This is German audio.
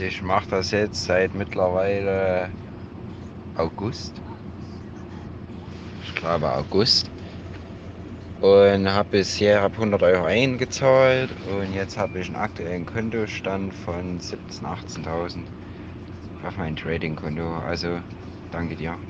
Ich mache das jetzt seit mittlerweile August. Ich glaube August. Und habe bisher hab 100 Euro eingezahlt und jetzt habe ich einen aktuellen Kontostand von 17.000, 18.000 auf mein Trading-Konto. Also danke dir.